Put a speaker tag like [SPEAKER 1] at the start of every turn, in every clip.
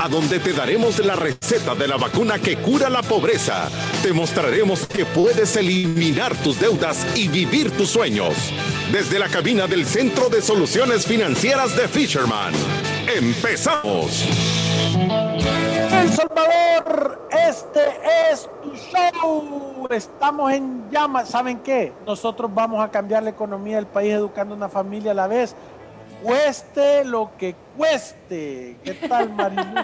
[SPEAKER 1] a donde te daremos la receta de la vacuna que cura la pobreza. Te mostraremos que puedes eliminar tus deudas y vivir tus sueños. Desde la cabina del Centro de Soluciones Financieras de Fisherman. ¡Empezamos!
[SPEAKER 2] El Salvador, este es tu show. Estamos en llamas. ¿Saben qué? Nosotros vamos a cambiar la economía del país educando una familia a la vez cueste lo que cueste. ¿Qué tal, Marilu?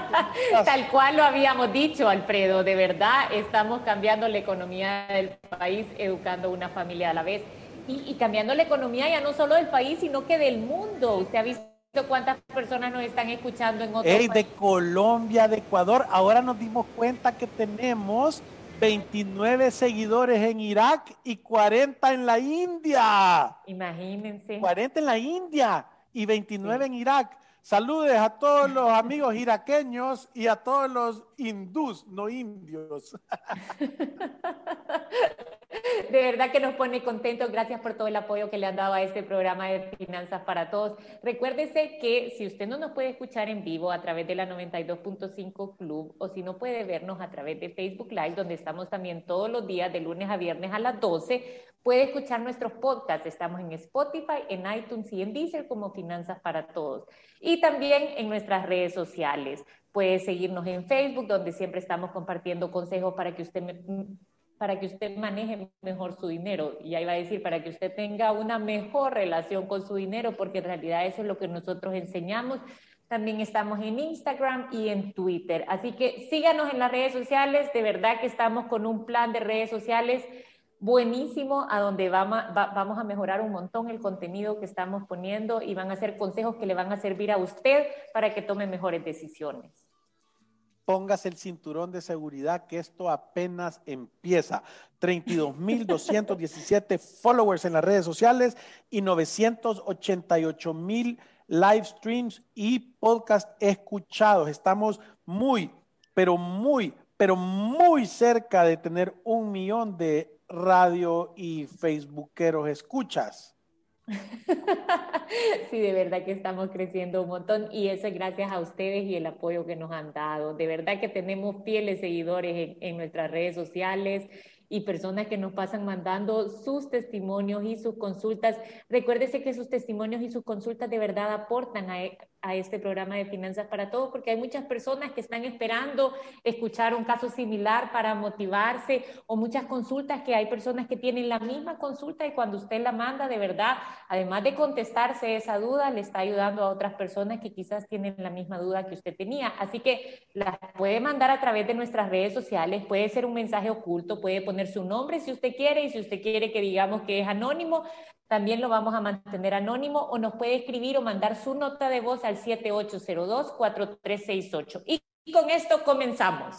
[SPEAKER 3] tal cual lo habíamos dicho, Alfredo. De verdad, estamos cambiando la economía del país, educando una familia a la vez. Y, cambiando la economía ya no solo del país, sino que del mundo. Usted ha visto cuántas personas nos están escuchando en otros
[SPEAKER 2] Ey, de Colombia, de Ecuador. Ahora nos dimos cuenta que tenemos 29 seguidores en Irak y 40 en la India.
[SPEAKER 3] Imagínense.
[SPEAKER 2] 40 en la India y 29 en Irak. Saludes a todos los amigos iraqueños y a todos los hindús, no indios.
[SPEAKER 3] De verdad que nos pone contentos. Gracias por todo el apoyo que le han dado a este programa de Finanzas para Todos. Recuérdese que si usted no nos puede escuchar en vivo a través de la 92.5 Club o si no puede vernos a través de Facebook Live, donde estamos también todos los días de lunes a viernes a las 12, Puede escuchar nuestros podcasts. Estamos en Spotify, en iTunes y en Deezer como Finanzas para Todos. Y también en nuestras redes sociales. Puede seguirnos en Facebook, donde siempre estamos compartiendo consejos para que usted para que usted maneje mejor su dinero. Y ahí va a decir, para que usted tenga una mejor relación con su dinero, porque en realidad eso es lo que nosotros enseñamos. También estamos en Instagram y en Twitter. Así que síganos en las redes sociales. De verdad que estamos con un plan de redes sociales buenísimo a donde vamos, a mejorar un montón el contenido que estamos poniendo y van a ser consejos que le van a servir a usted para que tome mejores decisiones.
[SPEAKER 2] Póngase el cinturón de seguridad que esto apenas empieza. 32.217 followers en las redes sociales y 988.000 live streams y podcast escuchados. Estamos muy, pero muy, pero muy cerca de tener un millón de radio y facebookeros escuchas.
[SPEAKER 3] Sí, de verdad que estamos creciendo un montón y eso es gracias a ustedes y el apoyo que nos han dado. De verdad que tenemos fieles seguidores en, en nuestras redes sociales y personas que nos pasan mandando sus testimonios y sus consultas. Recuérdese que sus testimonios y sus consultas de verdad aportan a, a este programa de Finanzas para Todos, porque hay muchas personas que están esperando escuchar un caso similar para motivarse o muchas consultas que hay personas que tienen la misma consulta y cuando usted la manda, de verdad, además de contestarse esa duda, le está ayudando a otras personas que quizás tienen la misma duda que usted tenía. Así que las puede mandar a través de nuestras redes sociales, puede ser un mensaje oculto, puede poner su nombre si usted quiere y si usted quiere que digamos que es anónimo, también lo vamos a mantener anónimo o nos puede escribir o mandar su nota de voz al 7802-4368. Y con esto comenzamos.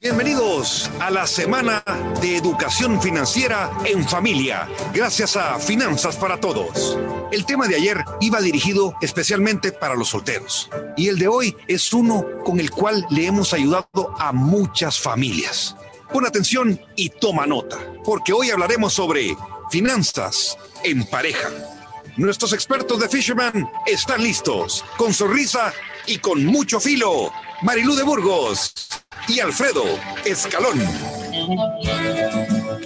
[SPEAKER 1] Bienvenidos a la semana de educación financiera en familia, gracias a Finanzas para Todos. El tema de ayer iba dirigido especialmente para los solteros y el de hoy es uno con el cual le hemos ayudado a muchas familias. Pon atención y toma nota, porque hoy hablaremos sobre finanzas en pareja. Nuestros expertos de Fisherman están listos, con sonrisa y con mucho filo. Marilú de Burgos y Alfredo Escalón.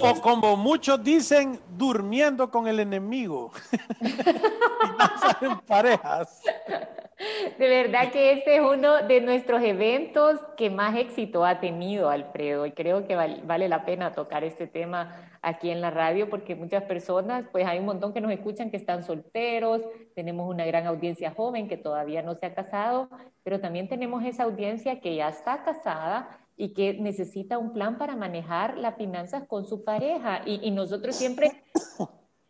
[SPEAKER 2] O como muchos dicen, durmiendo con el enemigo. en parejas.
[SPEAKER 3] De verdad que este es uno de nuestros eventos que más éxito ha tenido, Alfredo, y creo que vale, la pena tocar este tema aquí en la radio porque muchas personas, pues hay un montón que nos escuchan que están solteros, tenemos una gran audiencia joven que todavía no se ha casado, pero también tenemos esa audiencia que ya está casada y que necesita un plan para manejar las finanzas con su pareja. Y, nosotros siempre,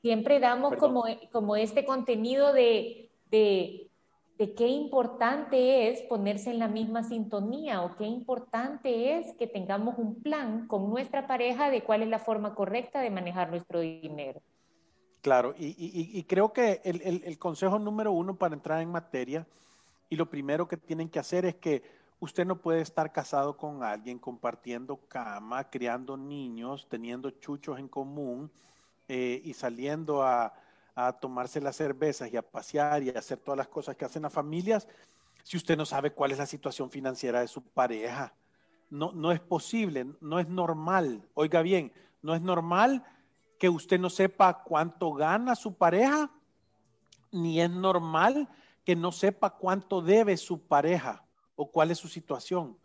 [SPEAKER 3] siempre damos como, como este contenido de, de de qué importante es ponerse en la misma sintonía o qué importante es que tengamos un plan con nuestra pareja de cuál es la forma correcta de manejar nuestro dinero.
[SPEAKER 2] Claro, y, creo que el, consejo número uno para entrar en materia y lo primero que tienen que hacer es que usted no puede estar casado con alguien compartiendo cama, criando niños, teniendo chuchos en común eh, y saliendo a, a tomarse las cervezas y a pasear y a hacer todas las cosas que hacen las familias si usted no sabe cuál es la situación financiera de su pareja. No, no es posible, no es normal. Oiga bien, no es normal que usted no sepa cuánto gana su pareja, ni es normal que no sepa cuánto debe su pareja o cuál es su situación.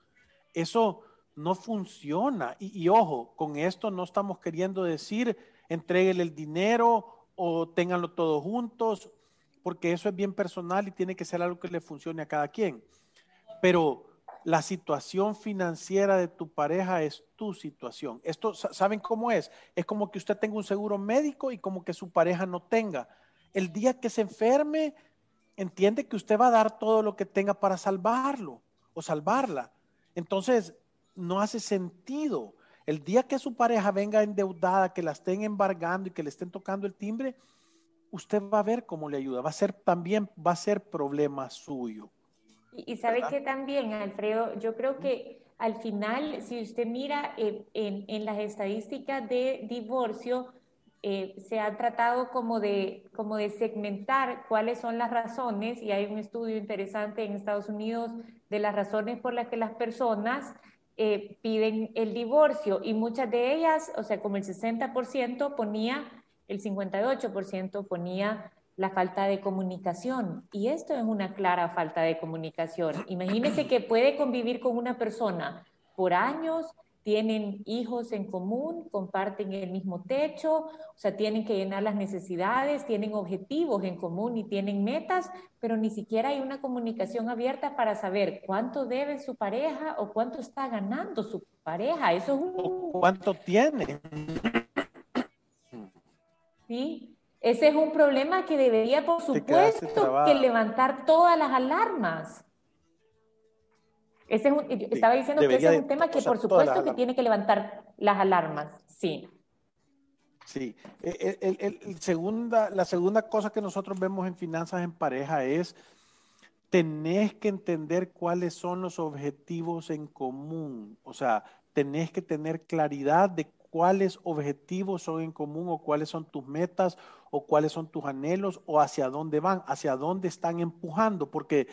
[SPEAKER 2] Eso no funciona. Y, ojo, con esto no estamos queriendo decir entréguele el dinero o ténganlo todos juntos, porque eso es bien personal y tiene que ser algo que le funcione a cada quien. Pero la situación financiera de tu pareja es tu situación. Esto, ¿saben cómo es? Es como que usted tenga un seguro médico y como que su pareja no tenga. El día que se enferme, entiende que usted va a dar todo lo que tenga para salvarlo o salvarla. Entonces, no hace sentido. El día que su pareja venga endeudada, que la estén embargando y que le estén tocando el timbre, usted va a ver cómo le ayuda. Va a ser también, va a ser problema suyo.
[SPEAKER 3] Y, sabe que también, Alfredo, yo creo que al final, si usted mira en, en, las estadísticas de divorcio, eh, se ha tratado como de, como de segmentar cuáles son las razones, y hay un estudio interesante en Estados Unidos de las razones por las que las personas eh, piden el divorcio, y muchas de ellas, o sea, como el 60% ponía, el 58% ponía la falta de comunicación. Y esto es una clara falta de comunicación. Imagínese que puede convivir con una persona por años, tienen hijos en común, comparten el mismo techo, o sea, tienen que llenar las necesidades, tienen objetivos en común y tienen metas, pero ni siquiera hay una comunicación abierta para saber cuánto debe su pareja o cuánto está ganando su pareja. Eso es un...
[SPEAKER 2] ¿Cuánto tiene?
[SPEAKER 3] Sí, ese es un problema que debería, por supuesto, que levantar todas las alarmas. Ese estaba diciendo que ese es un tema que, por supuesto, que tiene que levantar las alarmas. Sí.
[SPEAKER 2] Sí. El, segunda, la segunda cosa que nosotros vemos en finanzas en pareja es tenés que entender cuáles son los objetivos en común. O sea, tenés que tener claridad de cuáles objetivos son en común o cuáles son tus metas o cuáles son tus anhelos o hacia dónde van, hacia dónde están empujando, porque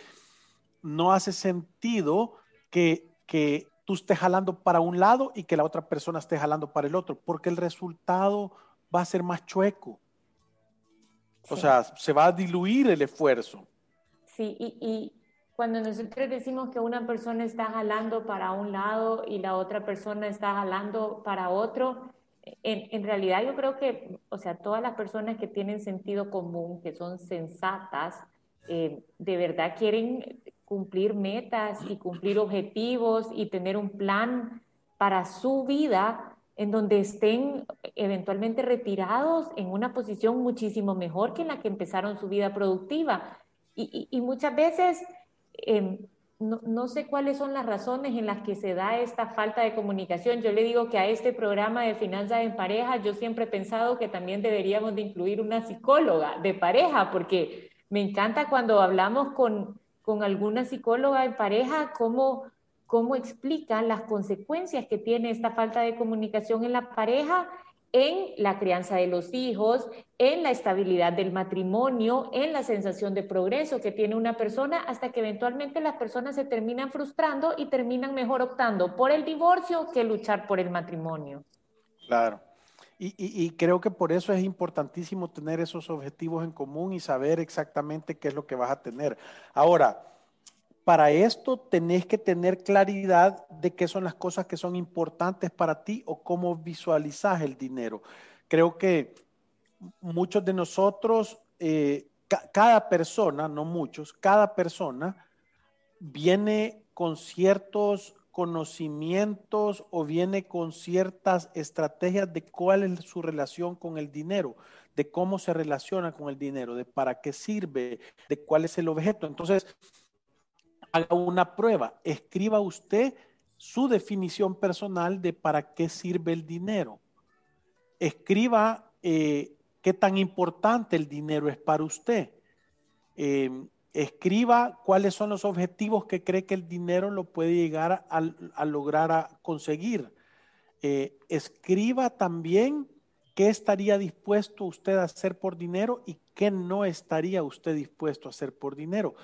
[SPEAKER 2] no hace sentido que, que tú estés jalando para un lado y que la otra persona esté jalando para el otro, porque el resultado va a ser más chueco. O sea, se va a diluir el esfuerzo.
[SPEAKER 3] Sí, y, y cuando nosotros decimos que una persona está jalando para un lado y la otra persona está jalando para otro, en, en, realidad yo creo que, o sea, todas las personas que tienen sentido común, que son sensatas, eh, de verdad quieren cumplir metas y cumplir objetivos y tener un plan para su vida en donde estén eventualmente retirados en una posición muchísimo mejor que en la que empezaron su vida productiva. Y, muchas veces Em, no, sé cuáles son las razones en las que se da esta falta de comunicación. Yo le digo que a este programa de finanzas en pareja, yo siempre he pensado que también deberíamos de incluir una psicóloga de pareja, porque me encanta cuando hablamos con, con alguna psicóloga en pareja, cómo, cómo explican las consecuencias que tiene esta falta de comunicación en la pareja en la crianza de los hijos, en la estabilidad del matrimonio, en la sensación de progreso que tiene una persona, hasta que eventualmente las personas se terminan frustrando y terminan mejor optando por el divorcio que luchar por el matrimonio.
[SPEAKER 2] Claro. Y, creo que por eso es importantísimo tener esos objetivos en común y saber exactamente qué es lo que vas a tener. Ahora, para esto tenés que tener claridad de qué son las cosas que son importantes para ti o cómo visualizas el dinero. Creo que muchos de nosotros, eh, cada persona, no muchos, cada persona viene con ciertos conocimientos o viene con ciertas estrategias de cuál es su relación con el dinero, de cómo se relaciona con el dinero, de para qué sirve, de cuál es el objeto. Entonces, haga una prueba, escriba usted su definición personal de para qué sirve el dinero. Escriba eh, qué tan importante el dinero es para usted. Eh, escriba cuáles son los objetivos que cree que el dinero lo puede llegar a, lograr a conseguir. Eh, escriba también qué estaría dispuesto usted a hacer por dinero y qué no estaría usted dispuesto a hacer por dinero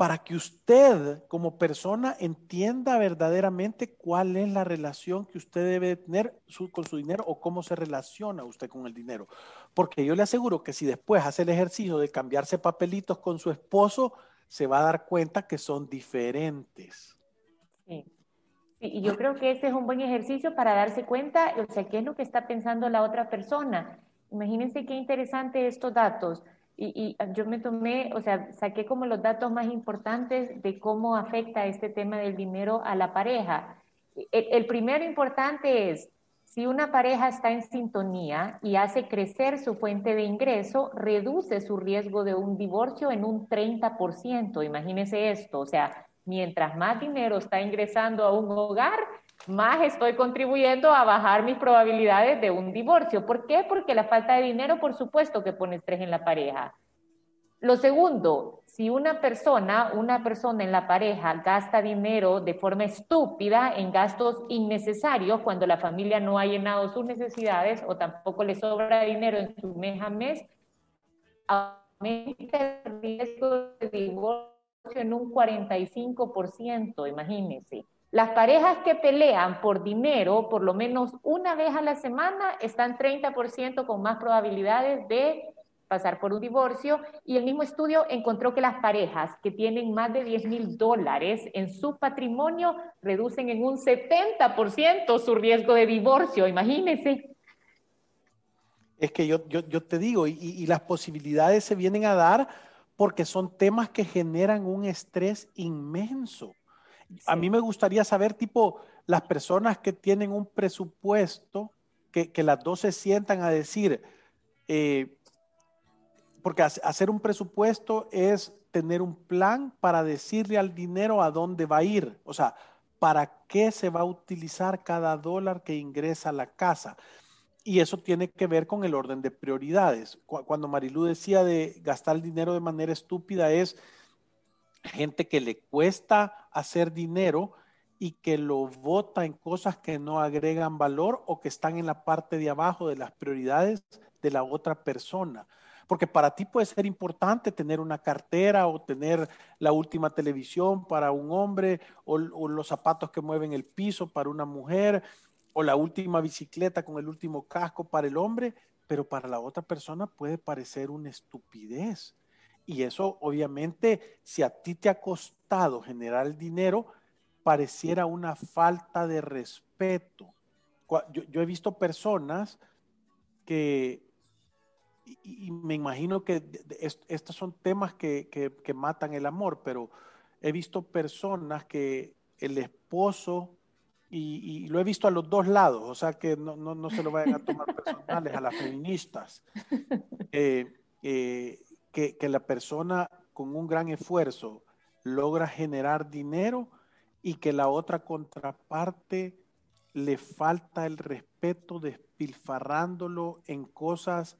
[SPEAKER 2] para que usted como persona entienda verdaderamente cuál es la relación que usted debe tener con su dinero o cómo se relaciona usted con el dinero. Porque yo le aseguro que si después hace el ejercicio de cambiarse papelitos con su esposo, se va a dar cuenta que son diferentes.
[SPEAKER 3] Sí. y yo creo que ese es un buen ejercicio para darse cuenta, o sea, qué es lo que está pensando la otra persona. Imagínense qué interesante estos datos y, yo me tomé, o sea, saqué como los datos más importantes de cómo afecta este tema del dinero a la pareja. El, el primero importante es, si una pareja está en sintonía y hace crecer su fuente de ingreso, reduce su riesgo de un divorcio en un 30%. Imagínese esto, o sea, mientras más dinero está ingresando a un hogar, más estoy contribuyendo a bajar mis probabilidades de un divorcio. ¿Por qué? Porque la falta de dinero, por supuesto, que pone estrés en la pareja. Lo segundo, si una persona, una persona en la pareja gasta dinero de forma estúpida en gastos innecesarios cuando la familia no ha llenado sus necesidades o tampoco le sobra dinero en su mes a mes, aumenta el riesgo de divorcio en un 45%, imagínense. Las parejas que pelean por dinero por lo menos una vez a la semana están 30% con más probabilidades de pasar por un divorcio y el mismo estudio encontró que las parejas que tienen más de 10 mil dólares en su patrimonio reducen en un 70% su riesgo de divorcio, imagínense.
[SPEAKER 2] Es que yo, te digo, y las posibilidades se vienen a dar porque son temas que generan un estrés inmenso. A mí me gustaría saber, tipo, las personas que tienen un presupuesto, que, las dos se sientan a decir, eh, porque hacer un presupuesto es tener un plan para decirle al dinero a dónde va a ir, o sea, para qué se va a utilizar cada dólar que ingresa a la casa. Y eso tiene que ver con el orden de prioridades. Cuando Marilú decía de gastar el dinero de manera estúpida es gente que le cuesta hacer dinero y que lo vota en cosas que no agregan valor o que están en la parte de abajo de las prioridades de la otra persona. Porque para ti puede ser importante tener una cartera o tener la última televisión para un hombre o, los zapatos que mueven el piso para una mujer o la última bicicleta con el último casco para el hombre, pero para la otra persona puede parecer una estupidez. Y eso obviamente, si a ti te ha costado generar el dinero, pareciera una falta de respeto. Yo, he visto personas que, y, me imagino que estos son temas que, matan el amor, pero he visto personas que el esposo, y, lo he visto a los dos lados, o sea que no, se lo vayan a tomar personales a las feministas. Eh, eh, que, la persona con un gran esfuerzo logra generar dinero y que la otra contraparte le falta el respeto despilfarrándolo en cosas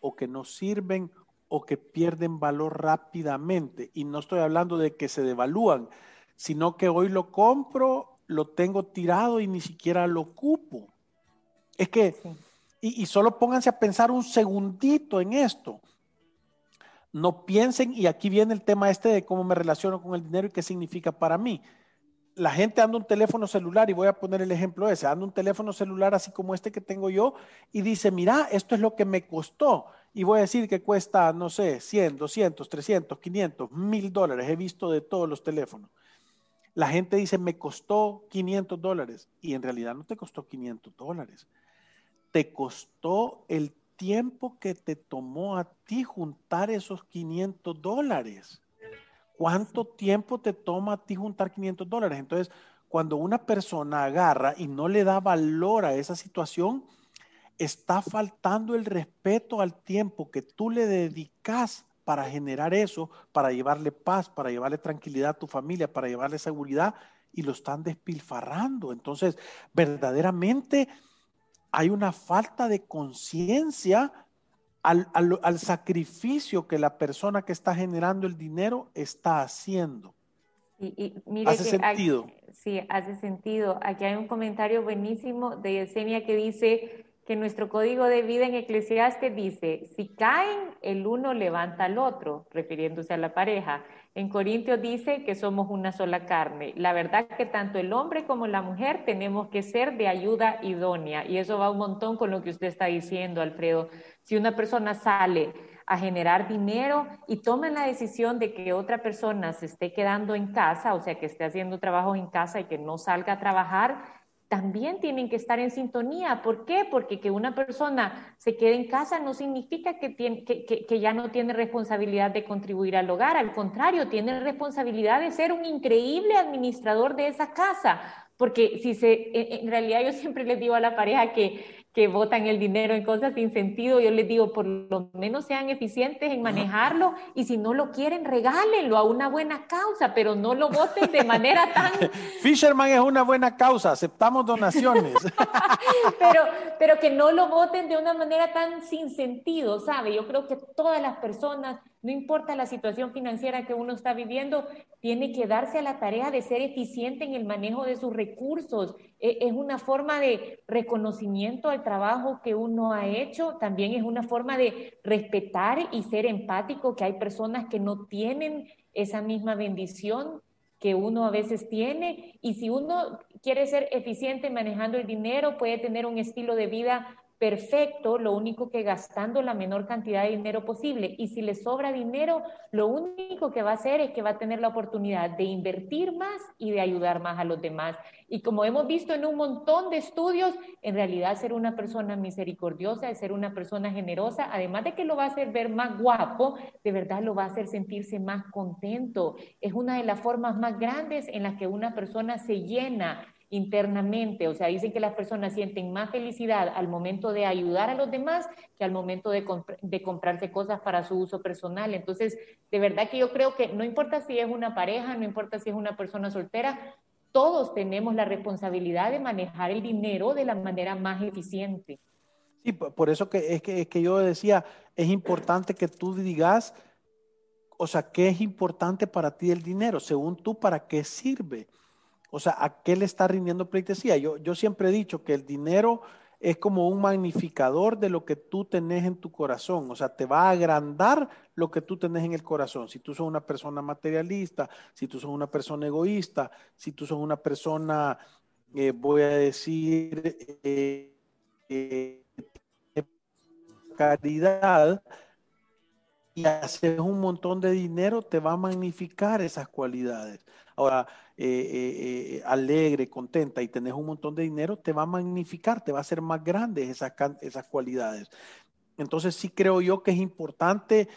[SPEAKER 2] o que no sirven o que pierden valor rápidamente. Y no estoy hablando de que se devalúan, sino que hoy lo compro, lo tengo tirado y ni siquiera lo ocupo. Es que, y, y solo pónganse a pensar un segundito en esto no piensen, y aquí viene el tema este de cómo me relaciono con el dinero y qué significa para mí. La gente anda un teléfono celular, y voy a poner el ejemplo ese, anda un teléfono celular así como este que tengo yo, y dice, mira, esto es lo que me costó. Y voy a decir que cuesta, no sé, 100, 200, 300, 500, 1000 dólares. He visto de todos los teléfonos. La gente dice, me costó 500 dólares. Y en realidad no te costó 500 dólares. Te costó el tiempo que te tomó a ti juntar esos 500 dólares. ¿Cuánto tiempo te toma a ti juntar 500 dólares? Entonces, cuando una persona agarra y no le da valor a esa situación, está faltando el respeto al tiempo que tú le dedicas para generar eso, para llevarle paz, para llevarle tranquilidad a tu familia, para llevarle seguridad, y lo están despilfarrando. Entonces, verdaderamente hay una falta de conciencia al, sacrificio que la persona que está generando el dinero está haciendo.
[SPEAKER 3] Y, ¿Hace sentido? sí, hace sentido. Aquí hay un comentario buenísimo de Yesenia que dice, que nuestro código de vida en Eclesiastes dice, si caen, el uno levanta al otro, refiriéndose a la pareja. En Corintios dice que somos una sola carne. La verdad que tanto el hombre como la mujer tenemos que ser de ayuda idónea. Y eso va un montón con lo que usted está diciendo, Alfredo. Si una persona sale a generar dinero y toma la decisión de que otra persona se esté quedando en casa, o sea, que esté haciendo trabajo en casa y que no salga a trabajar, también tienen que estar en sintonía. ¿Por qué? Porque que una persona se quede en casa no significa que, tiene, que, que, ya no tiene responsabilidad de contribuir al hogar. Al contrario, tiene responsabilidad de ser un increíble administrador de esa casa. Porque si se, en realidad yo siempre les digo a la pareja que que votan el dinero en cosas sin sentido, yo les digo, por lo menos sean eficientes en manejarlo y si no lo quieren, regálenlo a una buena causa, pero no lo voten de manera tan...
[SPEAKER 2] Fisherman es una buena causa, aceptamos donaciones.
[SPEAKER 3] pero, pero que no lo voten de una manera tan sin sentido, ¿sabe? Yo creo que todas las personas no importa la situación financiera que uno está viviendo, tiene que darse a la tarea de ser eficiente en el manejo de sus recursos. E, es una forma de reconocimiento al trabajo que uno ha hecho, también es una forma de respetar y ser empático, que hay personas que no tienen esa misma bendición que uno a veces tiene. Y si uno quiere ser eficiente manejando el dinero, puede tener un estilo de vida perfecto, lo único que gastando la menor cantidad de dinero posible. Y si le sobra dinero, lo único que va a hacer es que va a tener la oportunidad de invertir más y de ayudar más a los demás. Y como hemos visto en un montón de estudios, en realidad ser una persona misericordiosa, ser una persona generosa, además de que lo va a hacer ver más guapo, de verdad lo va a hacer sentirse más contento. Es una de las formas más grandes en las que una persona se llena internamente. O sea, dicen que las personas sienten más felicidad al momento de ayudar a los demás que al momento de, de, comprarse cosas para su uso personal. Entonces, de verdad que yo creo que no importa si es una pareja, no importa si es una persona soltera, todos tenemos la responsabilidad de manejar el dinero de la manera más eficiente.
[SPEAKER 2] Sí, por eso que es que, es que yo decía, es importante que tú digas, o sea, ¿qué es importante para ti el dinero? Según tú, ¿para qué sirve? O sea, ¿a qué le está rindiendo pleitesía? Yo, yo siempre he dicho que el dinero es como un magnificador de lo que tú tenés en tu corazón. O sea, te va a agrandar lo que tú tenés en el corazón. Si tú sos una persona materialista, si tú sos una persona egoísta, si tú sos una persona, eh, voy a decir, eh, eh, caridad, y haces un montón de dinero, te va a magnificar esas cualidades. Ahora, eh, eh, eh, alegre, contenta y tenés un montón de dinero, te va a magnificar, te va a hacer más grandes esas, esas cualidades. Entonces sí creo yo que es importante,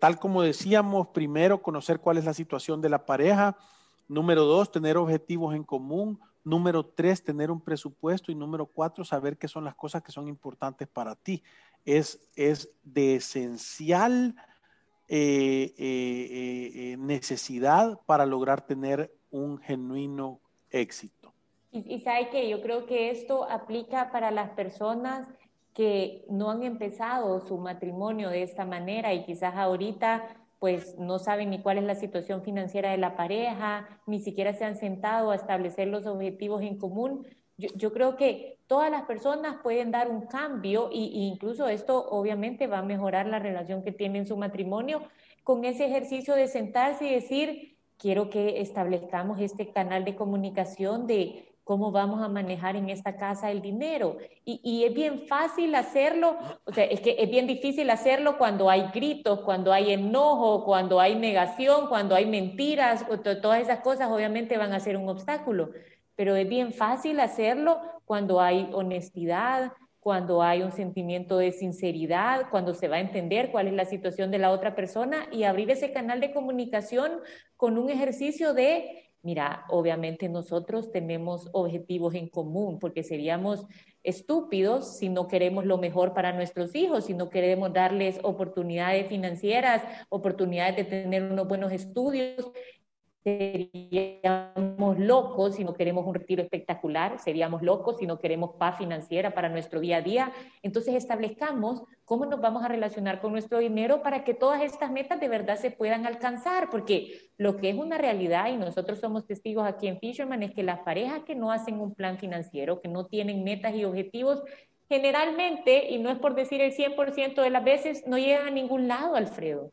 [SPEAKER 2] tal como decíamos, primero conocer cuál es la situación de la pareja, número dos, tener objetivos en común, número tres, tener un presupuesto y número cuatro, saber qué son las cosas que son importantes para ti. Es, es de esencial necesidad para lograr tener un genuino éxito.
[SPEAKER 3] Y, y sabe que yo creo que esto aplica para las personas que no han empezado su matrimonio de esta manera y quizás ahorita pues no saben ni cuál es la situación financiera de la pareja, ni siquiera se han sentado a establecer los objetivos en común. Yo, creo que todas las personas pueden dar un cambio e incluso esto obviamente va a mejorar la relación que tienen su matrimonio con ese ejercicio de sentarse y decir, quiero que establezcamos este canal de comunicación de cómo vamos a manejar en esta casa el dinero. Y, es bien fácil hacerlo, o sea, es que es bien difícil hacerlo cuando hay gritos, cuando hay enojo, cuando hay negación, cuando hay mentiras, todas esas cosas obviamente van a ser un obstáculo, pero es bien fácil hacerlo cuando hay honestidad, cuando hay un sentimiento de sinceridad, cuando se va a entender cuál es la situación de la otra persona y abrir ese canal de comunicación con un ejercicio de Mira, obviamente nosotros tenemos objetivos en común porque seríamos estúpidos si no queremos lo mejor para nuestros hijos, si no queremos darles oportunidades financieras, oportunidades de tener unos buenos estudios seríamos locos si no queremos un retiro espectacular, seríamos locos si no queremos paz financiera para nuestro día a día. Entonces establezcamos cómo nos vamos a relacionar con nuestro dinero para que todas estas metas de verdad se puedan alcanzar, porque lo que es una realidad, y nosotros somos testigos aquí en Fisherman, es que las parejas que no hacen un plan financiero, que no tienen metas y objetivos, generalmente, y no es por decir el 100% de las veces, no llegan a ningún lado, Alfredo.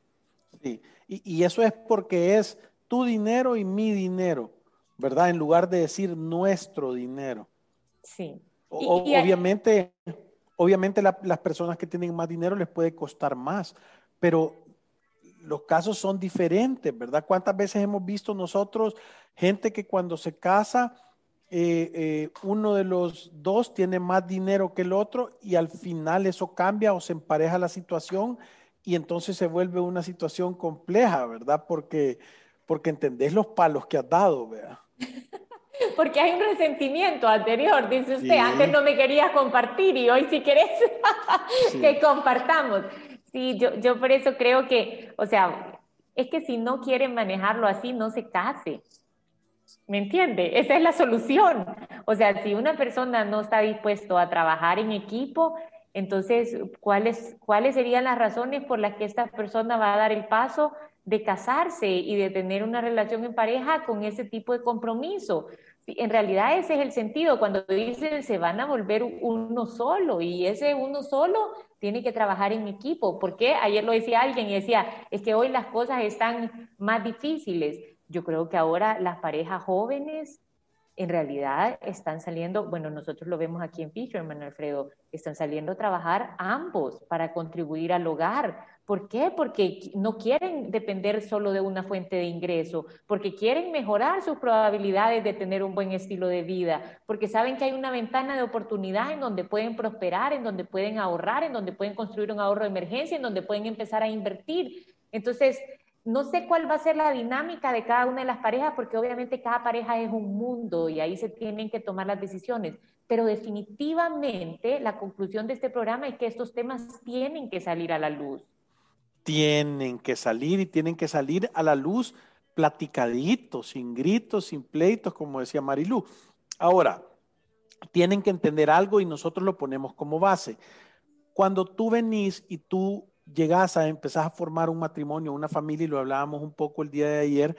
[SPEAKER 2] Sí, y, y eso es porque es tu dinero y mi dinero, ¿verdad? En lugar de decir nuestro dinero.
[SPEAKER 3] Sí.
[SPEAKER 2] obviamente, obviamente las personas que tienen más dinero les puede costar más, pero los casos son diferentes, ¿verdad? ¿Cuántas veces hemos visto nosotros gente que cuando se casa, eh, eh, uno de los dos tiene más dinero que el otro y al final eso cambia o se empareja la situación y entonces se vuelve una situación compleja, ¿verdad? Porque porque entendés los palos que has dado, vea.
[SPEAKER 3] Porque hay un resentimiento anterior, dice usted, antes no me querías compartir y hoy si querés que compartamos. Sí, yo, yo por eso creo que, o sea, es que si no quieren manejarlo así, no se case. ¿Me entiende? Esa es la solución. O sea, si una persona no está dispuesto a trabajar en equipo, entonces, ¿cuáles, ¿cuáles serían las razones por las que esta persona va a dar el paso de casarse y de tener una relación en pareja con ese tipo de compromiso. En realidad ese es el sentido, cuando dicen se van a volver uno solo y ese uno solo tiene que trabajar en equipo. ¿Por qué? Ayer lo decía alguien y decía, es que hoy las cosas están más difíciles. Yo creo que ahora las parejas jóvenes en realidad están saliendo, bueno, nosotros lo vemos aquí en Fisherman, Alfredo, están saliendo a trabajar ambos para contribuir al hogar. ¿Por qué? Porque no quieren depender solo de una fuente de ingreso, porque quieren mejorar sus probabilidades de tener un buen estilo de vida, porque saben que hay una ventana de oportunidad en donde pueden prosperar, en donde pueden ahorrar, en donde pueden construir un ahorro de emergencia, en donde pueden empezar a invertir. Entonces, no sé cuál va a ser la dinámica de cada una de las parejas, porque obviamente cada pareja es un mundo y ahí se tienen que tomar las decisiones. Pero definitivamente la conclusión de este programa es que estos temas tienen que salir a la luz.
[SPEAKER 2] Tienen que salir y tienen que salir a la luz platicaditos, sin gritos, sin pleitos, como decía Marilú. Ahora, tienen que entender algo y nosotros lo ponemos como base. Cuando tú venís y tú llegas a empezar a formar un matrimonio, una familia, y lo hablábamos un poco el día de ayer,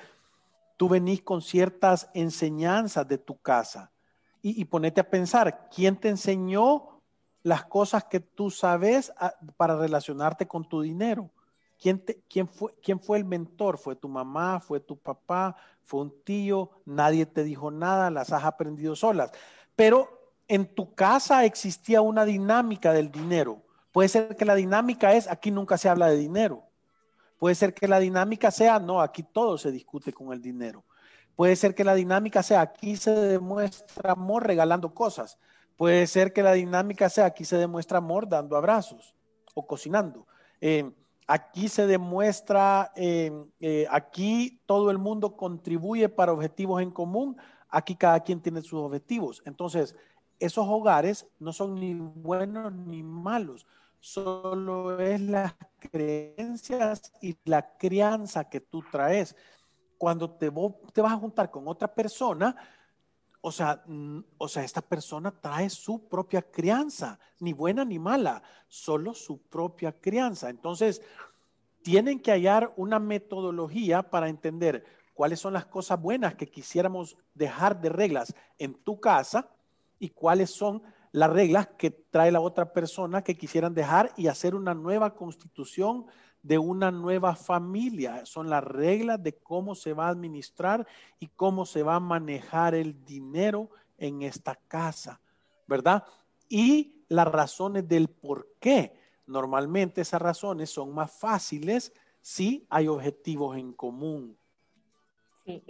[SPEAKER 2] tú venís con ciertas enseñanzas de tu casa y, ponete a pensar, ¿quién te enseñó las cosas que tú sabes ah, para relacionarte con tu dinero? ¿Quién, fue, ¿Quién fue el mentor? ¿Fue tu mamá? ¿Fue tu papá? ¿Fue un tío? Nadie te dijo nada, las has aprendido solas. Pero en tu casa existía una dinámica del dinero Puede ser que la dinámica es, aquí nunca se habla de dinero. Puede ser que la dinámica sea, no, aquí todo se discute con el dinero. Puede ser que la dinámica sea, aquí se demuestra amor regalando cosas. Puede ser que la dinámica sea, aquí se demuestra amor dando abrazos o cocinando. Eh, aquí se demuestra, eh, eh, aquí todo el mundo contribuye para objetivos en común, aquí cada quien tiene sus objetivos. Entonces, esos hogares no son ni buenos ni malos, solo es las creencias y la crianza que tú traes. Cuando te, te vas a juntar con otra persona, o sea, o sea, esta persona trae su propia crianza, ni buena ni mala, solo su propia crianza. Entonces, tienen que hallar una metodología para entender cuáles son las cosas buenas que quisiéramos dejar de reglas en tu casa y cuáles son las reglas que trae la otra persona que quisieran dejar y hacer una nueva constitución de una nueva familia. Son las reglas de cómo se va a administrar y cómo se va a manejar el dinero en esta casa, ¿verdad? Y las razones del por qué. Normalmente esas razones son más fáciles si hay objetivos en común.
[SPEAKER 3] Sí,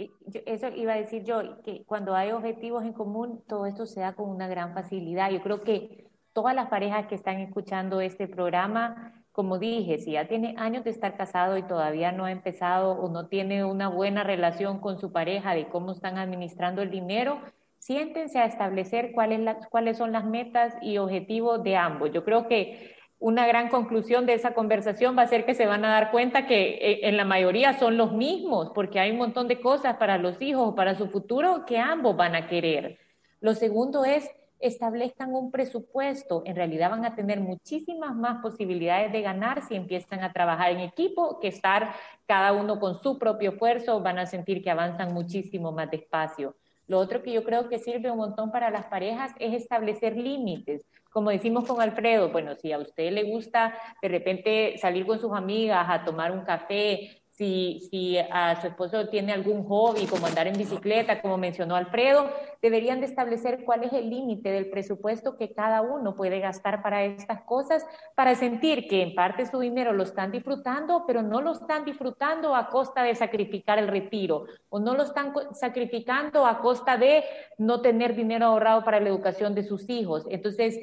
[SPEAKER 3] eso iba a decir yo, que cuando hay objetivos en común, todo esto se da con una gran facilidad. Yo creo que todas las parejas que están escuchando este programa como dije, si ya tiene años de estar casado y todavía no ha empezado o no tiene una buena relación con su pareja de cómo están administrando el dinero, siéntense a establecer cuáles, cuáles son las metas y objetivos de ambos. Yo creo que una gran conclusión de esa conversación va a ser que se van a dar cuenta que eh, en la mayoría son los mismos, porque hay un montón de cosas para los hijos o para su futuro que ambos van a querer. Lo segundo es establezcan un presupuesto. En realidad van a tener muchísimas más posibilidades de ganar si empiezan a trabajar en equipo que estar cada uno con su propio esfuerzo. Van a sentir que avanzan muchísimo más despacio. Lo otro que yo creo que sirve un montón para las parejas es establecer límites. Como decimos con Alfredo, bueno, si a usted le gusta de repente salir con sus amigas a tomar un café, si, si a su esposo tiene algún hobby, como andar en bicicleta, como mencionó Alfredo, deberían de establecer cuál es el límite del presupuesto que cada uno puede gastar para estas cosas, para sentir que en parte su dinero lo están disfrutando, pero no lo están disfrutando a costa de sacrificar el retiro, o no lo están sacrificando a costa de no tener dinero ahorrado para la educación de sus hijos. Entonces,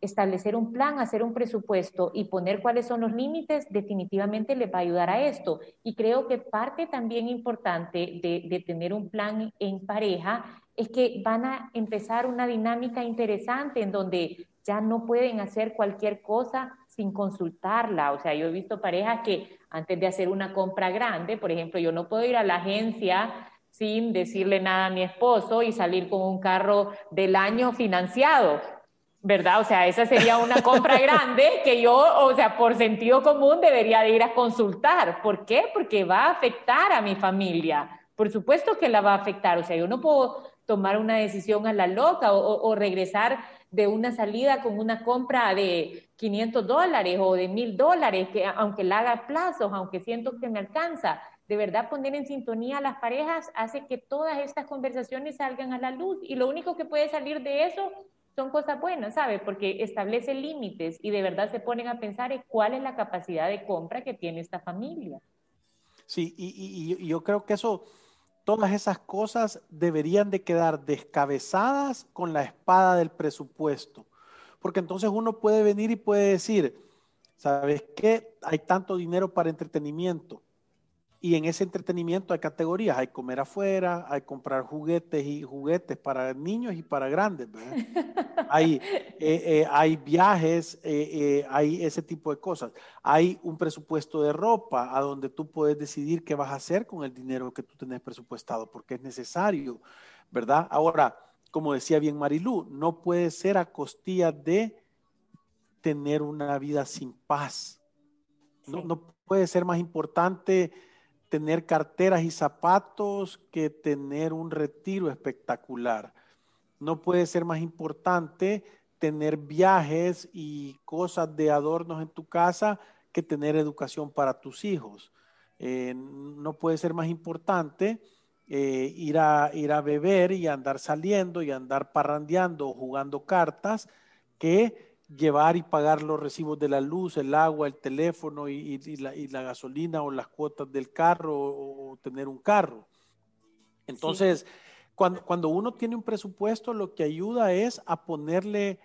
[SPEAKER 3] establecer un plan, hacer un presupuesto y poner cuáles son los límites, definitivamente les va a ayudar a esto. Y creo que parte también importante de, tener un plan en pareja es que van a empezar una dinámica interesante en donde ya no pueden hacer cualquier cosa sin consultarla. O sea, yo he visto parejas que antes de hacer una compra grande, por ejemplo, yo no puedo ir a la agencia sin decirle nada a mi esposo y salir con un carro del año financiado ¿verdad? O sea, esa sería una compra grande que yo, o sea, por sentido común debería de ir a consultar. ¿Por qué? Porque va a afectar a mi familia. Por supuesto que la va a afectar. O sea, yo no puedo tomar una decisión a la loca o, regresar de una salida con una compra de 500 dólares o de 1000 dólares, que aunque la haga plazos, aunque siento que me alcanza, de verdad poner en sintonía a las parejas hace que todas estas conversaciones salgan a la luz y lo único que puede salir de eso son cosas buenas, ¿sabe? Porque establece límites y de verdad se ponen a pensar en cuál es la capacidad de compra que tiene esta familia.
[SPEAKER 2] Sí, y, yo creo que eso, todas esas cosas deberían de quedar descabezadas con la espada del presupuesto. Porque entonces uno puede venir y puede decir, ¿sabes qué? Hay tanto dinero para entretenimiento y en ese entretenimiento hay categorías, hay comer afuera, hay comprar juguetes y juguetes para niños y para grandes, hay, eh, eh, hay viajes, eh, hay ese tipo de cosas. Hay un presupuesto de ropa a donde tú puedes decidir qué vas a hacer con el dinero que tú tenés presupuestado, porque es necesario, ¿verdad? Ahora, como decía bien Marilú, no puede ser a costilla de tener una vida sin paz. No, no puede ser más importante tener carteras y zapatos que tener un retiro espectacular. No puede ser más importante tener viajes y cosas de adornos en tu casa que tener educación para tus hijos. Eh, no puede ser más importante eh, ir, a, ir a beber y andar saliendo y andar parrandeando o jugando cartas que llevar y pagar los recibos de la luz, el agua, el teléfono y, la, gasolina o las cuotas del carro o, tener un carro. Entonces, cuando, cuando uno tiene un presupuesto, lo que ayuda es a ponerle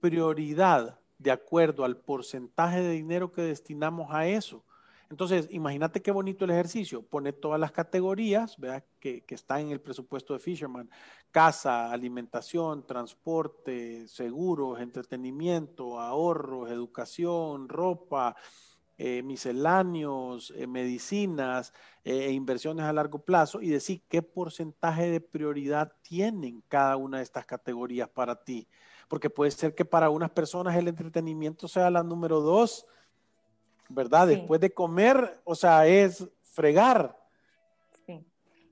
[SPEAKER 2] prioridad de acuerdo al porcentaje de dinero que destinamos a eso. Entonces, imagínate qué bonito el ejercicio. Pone todas las categorías Que, que están en el presupuesto de Fisherman. Casa, alimentación, transporte, seguros, entretenimiento, ahorros, educación, ropa, eh, misceláneos, eh, medicinas eh, e inversiones a largo plazo y decir qué porcentaje de prioridad tienen cada una de estas categorías para ti. Porque puede ser que para unas personas el entretenimiento sea la número dos, ¿verdad? Después de comer, o sea, es fregar.
[SPEAKER 3] Sí.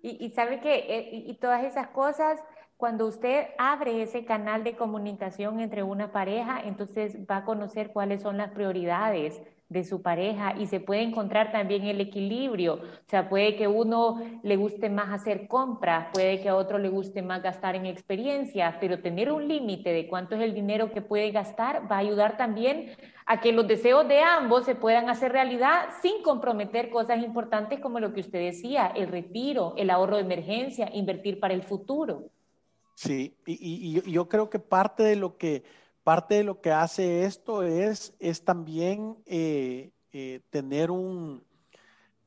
[SPEAKER 3] Y, sabe que, eh, y, todas esas cosas, cuando usted abre ese canal de comunicación entre una pareja, entonces va a conocer cuáles son las prioridades de su pareja y se puede encontrar también el equilibrio. O sea, puede que uno le guste más hacer compras, puede que a otro le guste más gastar en experiencias, pero tener un límite de cuánto es el dinero que puede gastar va a ayudar también a que los deseos de ambos se puedan hacer realidad sin comprometer cosas importantes como lo que usted decía, el retiro, el ahorro de emergencia, invertir para el futuro.
[SPEAKER 2] Sí, y, y yo creo que parte de lo que parte de lo que hace esto es, es también eh, eh, tener, un,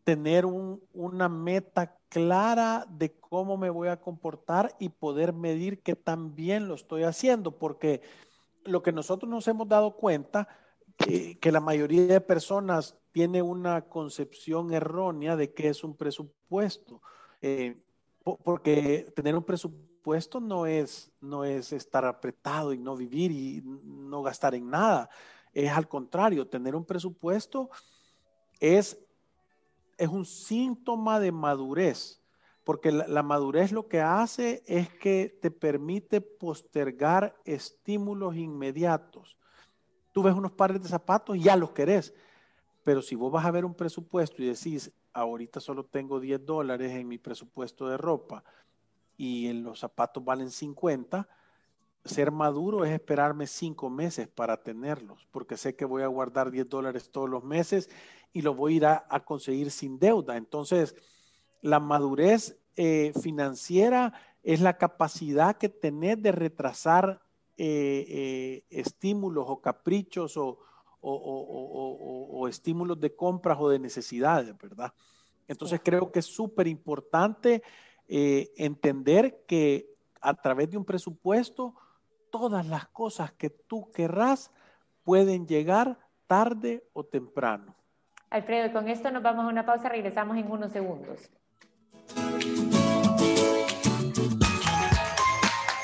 [SPEAKER 2] tener un, una meta clara de cómo me voy a comportar y poder medir que también lo estoy haciendo, porque lo que nosotros nos hemos dado cuenta, que, que la mayoría de personas tiene una concepción errónea de qué es un presupuesto, eh, porque tener un presupuesto no es, no es estar apretado y no vivir y no gastar en nada, es al contrario, tener un presupuesto es es un síntoma de madurez, porque la, madurez lo que hace es que te permite postergar estímulos inmediatos. Tú ves unos pares de zapatos ya los querés, pero si vos vas a ver un presupuesto y decís, ahorita solo tengo 10 dólares en mi presupuesto de ropa y en los zapatos valen 50, ser maduro es esperarme cinco meses para tenerlos, porque sé que voy a guardar 10 dólares todos los meses y lo voy a ir a, conseguir sin deuda. Entonces, la madurez eh, financiera es la capacidad que tenés de retrasar eh, eh, estímulos o caprichos o, o, estímulos de compras o de necesidades, ¿verdad? Entonces creo que es súper importante entender que a través de un presupuesto, todas las cosas que tú querrás pueden llegar tarde o temprano.
[SPEAKER 3] Alfredo, con esto nos vamos a una pausa, regresamos en unos segundos.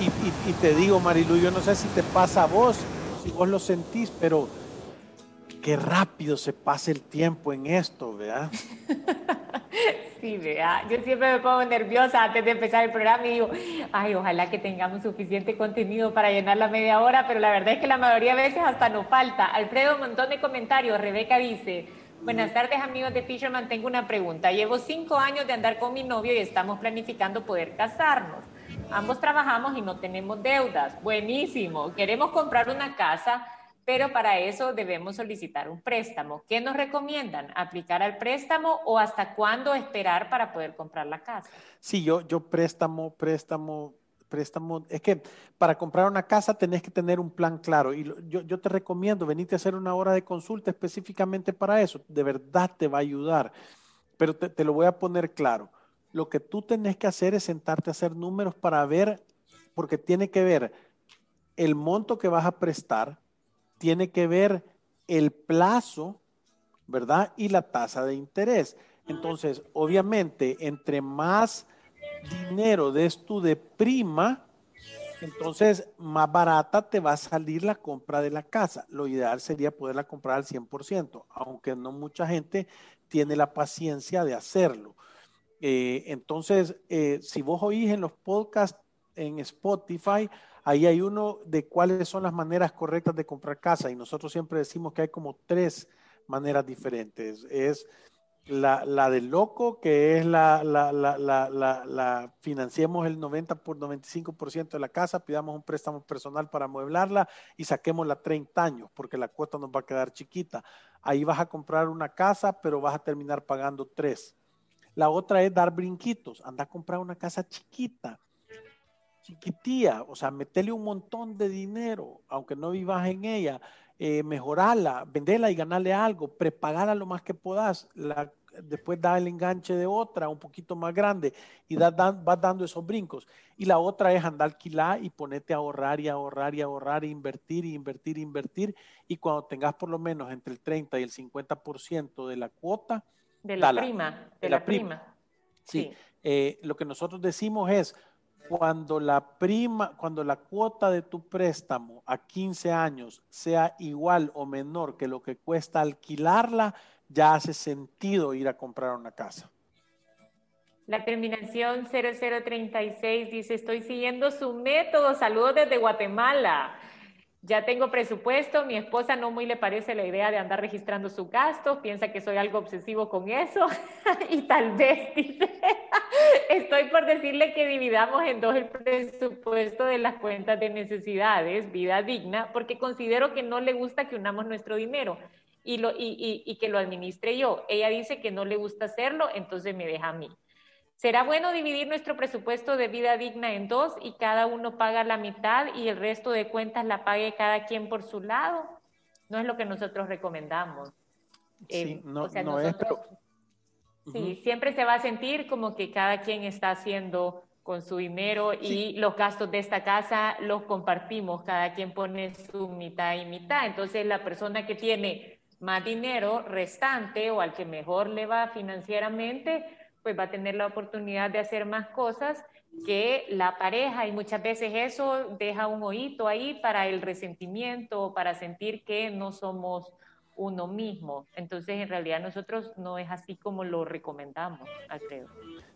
[SPEAKER 2] Y, te digo, Marilu, yo no sé si te pasa a vos, si vos lo sentís, pero qué rápido se pasa el tiempo en esto, ¿verdad?
[SPEAKER 3] Sí, vea, yo siempre me pongo nerviosa antes de empezar el programa y digo, ay, ojalá que tengamos suficiente contenido para llenar la media hora, pero la verdad es que la mayoría de veces hasta nos falta. Alfredo, un montón de comentarios. Rebeca dice, Buenas tardes amigos de Fisherman, tengo una pregunta. Llevo cinco años de andar con mi novio y estamos planificando poder casarnos. Ambos trabajamos y no tenemos deudas. Buenísimo. Queremos comprar una casa, pero para eso debemos solicitar un préstamo. ¿Qué nos recomiendan? ¿Aplicar al préstamo o hasta cuándo esperar para poder comprar la casa?
[SPEAKER 2] Sí, yo, yo préstamo, préstamo, préstamo. Es que para comprar una casa tenés que tener un plan claro. Y yo, te recomiendo, venite a hacer una hora de consulta específicamente para eso. De verdad te va a ayudar. Pero te, te lo voy a poner claro. Lo que tú tenés que hacer es sentarte a hacer números para ver, porque tiene que ver el monto que vas a prestar, tiene que ver el plazo, ¿verdad? Y la tasa de interés. Entonces, obviamente, entre más dinero des tú de prima, entonces más barata te va a salir la compra de la casa. Lo ideal sería poderla comprar al 100%, aunque no mucha gente tiene la paciencia de hacerlo. Eh, entonces, eh, si vos oís en los podcasts en Spotify, ahí hay uno de cuáles son las maneras correctas de comprar casa y nosotros siempre decimos que hay como tres maneras diferentes. Es la, la del loco, que es la, la, la, la, financiemos el 90 por 95% de la casa, pidamos un préstamo personal para amueblarla y saquémosla 30 años, porque la cuota nos va a quedar chiquita. Ahí vas a comprar una casa, pero vas a terminar pagando tres. La otra es dar brinquitos. Anda a comprar una casa chiquita, chiquitía, o sea, meterle un montón de dinero, aunque no vivas en ella, eh, mejorarla, venderla y ganarle algo, prepararla lo más que puedas. La, después da el enganche de otra un poquito más grande y da, vas dando esos brincos. Y la otra es andar alquilar y ponerte a ahorrar y ahorrar y ahorrar e invertir y invertir e invertir. Y cuando tengas por lo menos entre el 30 y el 50% de la cuota.
[SPEAKER 3] De la prima. De, la, prima.
[SPEAKER 2] Sí. Eh, lo que nosotros decimos es, cuando la prima, cuando la cuota de tu préstamo a 15 años sea igual o menor que lo que cuesta alquilarla, ya hace sentido ir a comprar una casa.
[SPEAKER 3] La terminación 0036 dice, estoy siguiendo su método. Saludos desde Guatemala. Ya tengo presupuesto, mi esposa no muy le parece la idea de andar registrando su gasto, piensa que soy algo obsesivo con eso y tal vez dice, estoy por decirle que dividamos en dos el presupuesto de las cuentas de necesidades, vida digna, porque considero que no le gusta que unamos nuestro dinero y, lo, y, que lo administre yo. Ella dice que no le gusta hacerlo, entonces me deja a mí. ¿Será bueno dividir nuestro presupuesto de vida digna en dos y cada uno paga la mitad y el resto de cuentas la pague cada quien por su lado? No es lo que nosotros recomendamos.
[SPEAKER 2] Sí, eh, no, es,
[SPEAKER 3] Sí, siempre se va a sentir como que cada quien está haciendo con su dinero y los gastos de esta casa los compartimos, cada quien pone su mitad y mitad. Entonces la persona que tiene más dinero restante o al que mejor le va financieramente, pues va a tener la oportunidad de hacer más cosas que la pareja y muchas veces eso deja un oído ahí para el resentimiento, para sentir que no somos uno mismo. Entonces, en realidad nosotros no es así como lo recomendamos, Alfredo.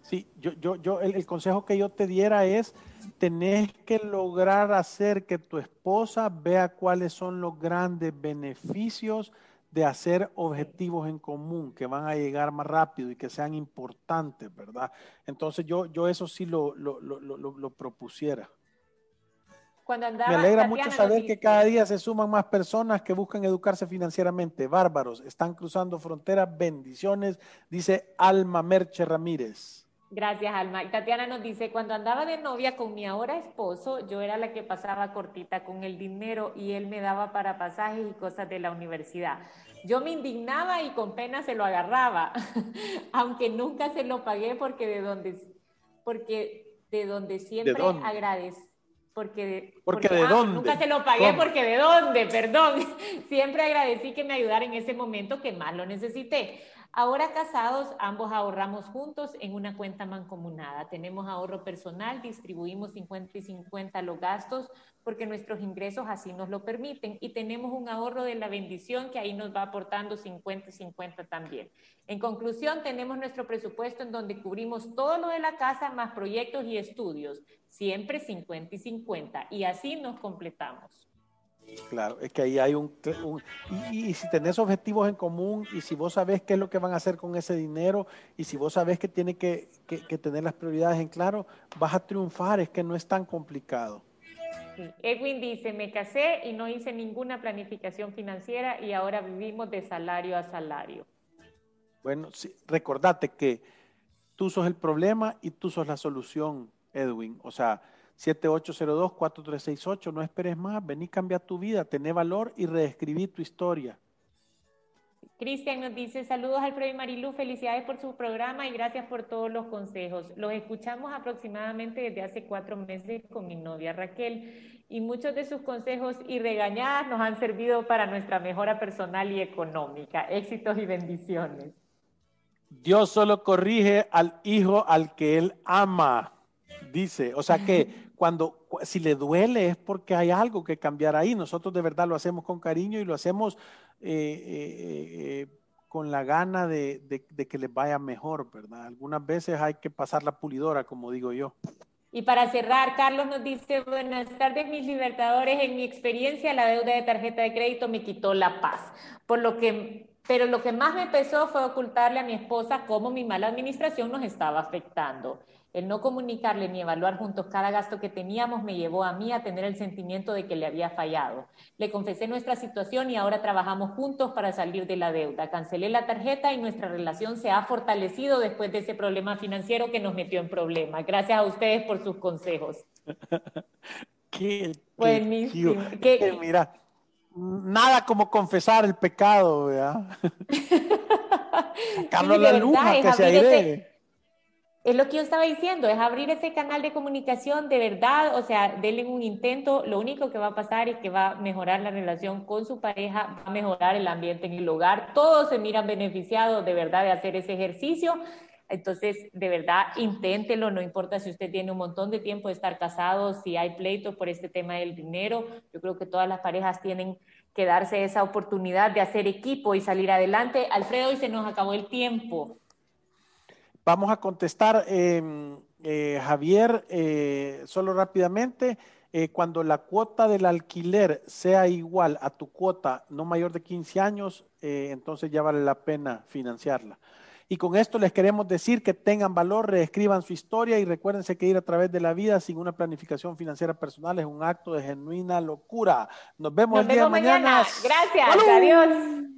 [SPEAKER 2] Sí, yo, yo, yo el, el, consejo que yo te diera es, tenés que lograr hacer que tu esposa vea cuáles son los grandes beneficios de hacer objetivos en común que van a llegar más rápido y que sean importantes, ¿verdad? Entonces yo, yo eso sí lo, lo, lo, lo propusiera.
[SPEAKER 3] Cuando andaba,
[SPEAKER 2] Me alegra mucho saber que cada día se suman más personas que buscan educarse financieramente. Bárbaros, están cruzando fronteras. Bendiciones, dice Alma Merche Ramírez.
[SPEAKER 3] Gracias, Alma. Y Tatiana nos dice, cuando andaba de novia con mi ahora esposo, yo era la que pasaba cortita con el dinero y él me daba para pasajes y cosas de la universidad. Yo me indignaba y con pena se lo agarraba, aunque nunca se lo pagué porque de donde, porque de donde siempre agradezco. Porque, de,
[SPEAKER 2] porque, de ah, dónde.
[SPEAKER 3] Nunca se lo pagué porque de dónde, perdón. Siempre agradecí que me ayudara en ese momento que más lo necesité. Ahora casados, ambos ahorramos juntos en una cuenta mancomunada. Tenemos ahorro personal, distribuimos 50 y 50 los gastos porque nuestros ingresos así nos lo permiten y tenemos un ahorro de la bendición que ahí nos va aportando 50 y 50 también. En conclusión, tenemos nuestro presupuesto en donde cubrimos todo lo de la casa más proyectos y estudios, siempre 50 y 50 y así nos completamos.
[SPEAKER 2] Claro, es que ahí hay un... y, si tenés objetivos en común y si vos sabés qué es lo que van a hacer con ese dinero y si vos sabés que tiene que, tener las prioridades en claro, vas a triunfar, es que no es tan complicado.
[SPEAKER 3] Edwin dice, me casé y no hice ninguna planificación financiera y ahora vivimos de salario a salario.
[SPEAKER 2] Bueno, sí, recordate que tú sos el problema y tú sos la solución, Edwin. O sea, 7802-4368. No esperes más, vení, cambia tu vida, tené valor y reescribí tu historia.
[SPEAKER 3] Cristian nos dice, saludos Alfredo y Marilu, felicidades por su programa y gracias por todos los consejos. Los escuchamos aproximadamente desde hace cuatro meses con mi novia Raquel y muchos de sus consejos y regañadas nos han servido para nuestra mejora personal y económica. Éxitos y bendiciones.
[SPEAKER 2] Dios solo corrige al hijo al que él ama, dice. O sea que cuando si le duele es porque hay algo que cambiar ahí. Nosotros de verdad lo hacemos con cariño y lo hacemos eh, eh, eh, con la gana de, que les vaya mejor, ¿verdad? Algunas veces hay que pasar la pulidora, como digo yo.
[SPEAKER 3] Y para cerrar, Carlos nos dice, buenas tardes mis libertadores, en mi experiencia la deuda de tarjeta de crédito me quitó la paz, por lo que, pero lo que más me pesó fue ocultarle a mi esposa cómo mi mala administración nos estaba afectando. El no comunicarle ni evaluar juntos cada gasto que teníamos me llevó a mí a tener el sentimiento de que le había fallado. Le confesé nuestra situación y ahora trabajamos juntos para salir de la deuda. Cancelé la tarjeta y nuestra relación se ha fortalecido después de ese problema financiero que nos metió en problemas. Gracias a ustedes por sus consejos.
[SPEAKER 2] qué, Buenísimo. mira, nada como confesar el pecado, ¿verdad?
[SPEAKER 3] Carlos la luna que se aire. Es lo que yo estaba diciendo, es abrir ese canal de comunicación de verdad, o sea, denle un intento, lo único que va a pasar es que va a mejorar la relación con su pareja, va a mejorar el ambiente en el hogar, todos se miran beneficiados de verdad de hacer ese ejercicio, entonces, de verdad, inténtelo, no importa si usted tiene un montón de tiempo de estar casado, si hay pleito por este tema del dinero, yo creo que todas las parejas tienen que darse esa oportunidad de hacer equipo y salir adelante. Alfredo, hoy se nos acabó el tiempo.
[SPEAKER 2] Vamos a contestar, em, eh, Javier, eh, solo rápidamente. Eh, cuando la cuota del alquiler sea igual a tu cuota no mayor de 15 años, entonces ya vale la pena financiarla. Y con esto les queremos decir que tengan valor, reescriban su historia y recuérdense que ir a través de la vida sin una planificación financiera personal es un acto de genuina locura. Nos vemos el día de mañana.
[SPEAKER 3] Gracias. Adiós.